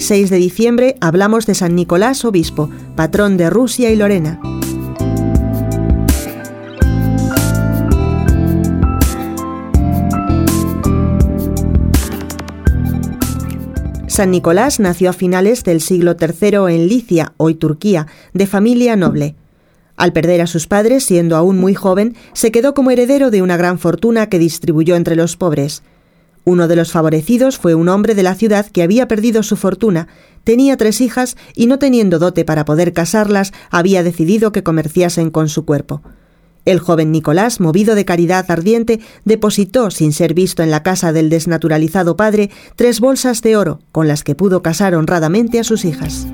6 de diciembre hablamos de San Nicolás Obispo, patrón de Rusia y Lorena. San Nicolás nació a finales del siglo III en Licia, hoy Turquía, de familia noble. Al perder a sus padres, siendo aún muy joven, se quedó como heredero de una gran fortuna que distribuyó entre los pobres. Uno de los favorecidos fue un hombre de la ciudad que había perdido su fortuna, tenía tres hijas y no teniendo dote para poder casarlas, había decidido que comerciasen con su cuerpo. El joven Nicolás, movido de caridad ardiente, depositó, sin ser visto en la casa del desnaturalizado padre, tres bolsas de oro, con las que pudo casar honradamente a sus hijas.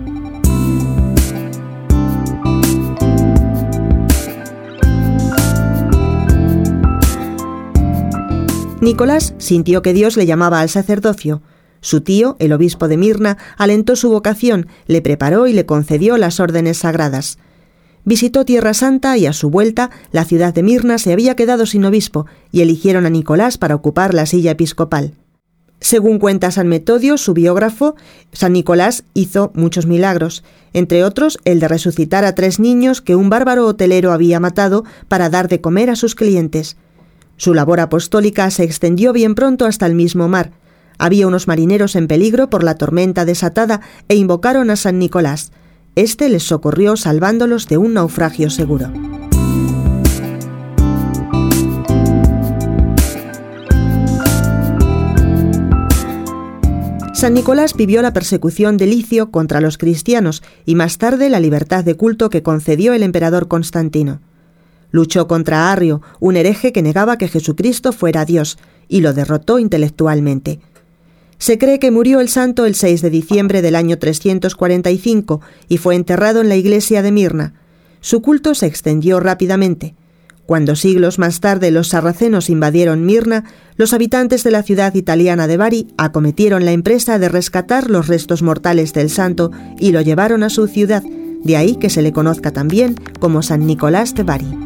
Nicolás sintió que Dios le llamaba al sacerdocio. Su tío, el obispo de Mirna, alentó su vocación, le preparó y le concedió las órdenes sagradas. Visitó Tierra Santa y a su vuelta la ciudad de Mirna se había quedado sin obispo y eligieron a Nicolás para ocupar la silla episcopal. Según cuenta San Metodio, su biógrafo, San Nicolás hizo muchos milagros, entre otros el de resucitar a tres niños que un bárbaro hotelero había matado para dar de comer a sus clientes. Su labor apostólica se extendió bien pronto hasta el mismo mar. Había unos marineros en peligro por la tormenta desatada e invocaron a San Nicolás. Este les socorrió salvándolos de un naufragio seguro. San Nicolás vivió la persecución de Licio contra los cristianos y más tarde la libertad de culto que concedió el emperador Constantino. Luchó contra Arrio, un hereje que negaba que Jesucristo fuera Dios, y lo derrotó intelectualmente. Se cree que murió el santo el 6 de diciembre del año 345 y fue enterrado en la iglesia de Mirna. Su culto se extendió rápidamente. Cuando siglos más tarde los sarracenos invadieron Mirna, los habitantes de la ciudad italiana de Bari acometieron la empresa de rescatar los restos mortales del santo y lo llevaron a su ciudad, de ahí que se le conozca también como San Nicolás de Bari.